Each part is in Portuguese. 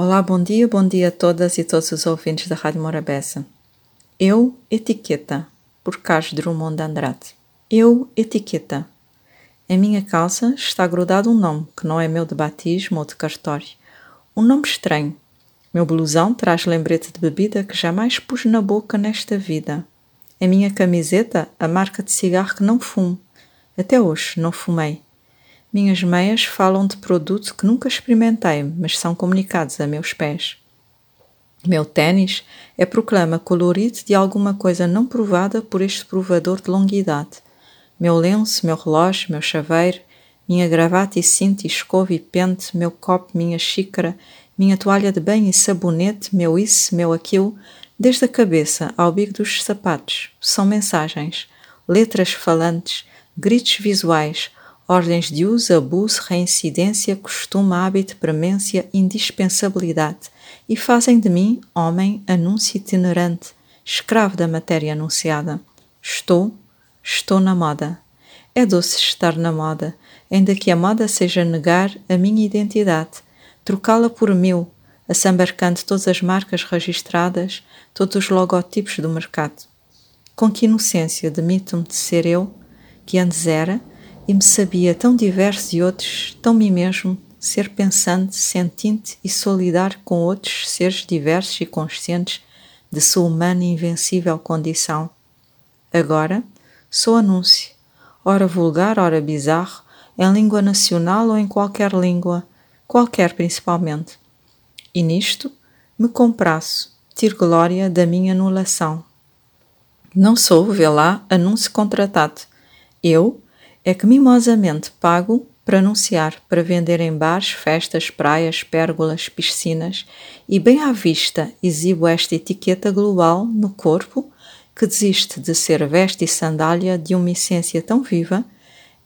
Olá, bom dia, bom dia a todas e todos os ouvintes da Rádio Morabeza. Eu, etiqueta, por Carlos Drummond de Andrade. Eu, etiqueta. Em minha calça está grudado um nome que não é meu de batismo ou de cartório. Um nome estranho. Meu blusão traz lembrete de bebida que jamais pus na boca nesta vida. Em minha camiseta, a marca de cigarro que não fumo. Até hoje não fumei. Minhas meias falam de produto que nunca experimentei, mas são comunicados a meus pés. Meu tênis é proclama colorido de alguma coisa não provada por este provador de longa idade. Meu lenço, meu relógio, meu chaveiro, minha gravata e cinto e escova e pente, meu copo, minha xícara, minha toalha de banho e sabonete, meu isso, meu aquilo, desde a cabeça ao bico dos sapatos, são mensagens, letras falantes, gritos visuais, ordens de uso, abuso, reincidência, costume, hábito, premência, indispensabilidade, e fazem de mim homem anúncio itinerante, escravo da matéria anunciada. Estou, estou na moda. É doce estar na moda, ainda que a moda seja negar a minha identidade, trocá-la por mil, assambarcando todas as marcas registradas, todos os logotipos do mercado. Com que inocência demito-me de ser eu, que antes era, e me sabia tão diverso de outros, tão mim mesmo, ser pensante, sentinte e solidário com outros seres diversos e conscientes de sua humana e invencível condição. Agora, sou anúncio, ora vulgar, ora bizarro, em língua nacional ou em qualquer língua, qualquer principalmente. E nisto me compraço, tiro glória da minha anulação. Não sou, vê lá, anúncio contratado. Eu, é que mimosamente pago para anunciar, para vender em bares, festas, praias, pérgolas, piscinas e bem à vista exibo esta etiqueta global no corpo que desiste de ser veste e sandália de uma essência tão viva,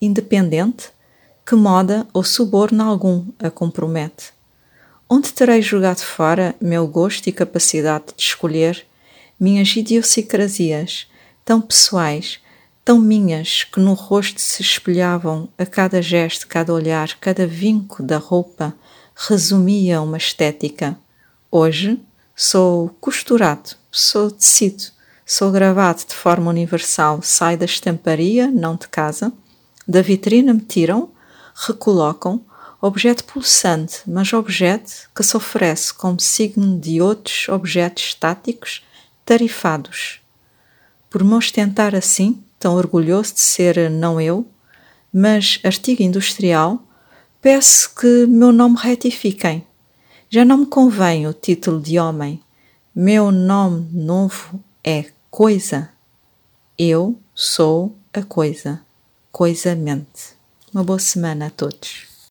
independente, que moda ou suborno algum a compromete. Onde terei jogado fora meu gosto e capacidade de escolher minhas idiosincrasias tão pessoais tão minhas que no rosto se espelhavam a cada gesto, cada olhar, cada vinco da roupa, resumia uma estética. Hoje sou costurado, sou tecido, sou gravado de forma universal, sai da estamparia, não de casa, da vitrina me tiram, recolocam, objeto pulsante, mas objeto que se oferece como signo de outros objetos estáticos tarifados. Por me ostentar assim, tão orgulhoso de ser não eu, mas artigo industrial, peço que meu nome retifiquem. Já não me convém o título de homem. Meu nome novo é coisa. Eu sou a coisa. Coisamente. Uma boa semana a todos.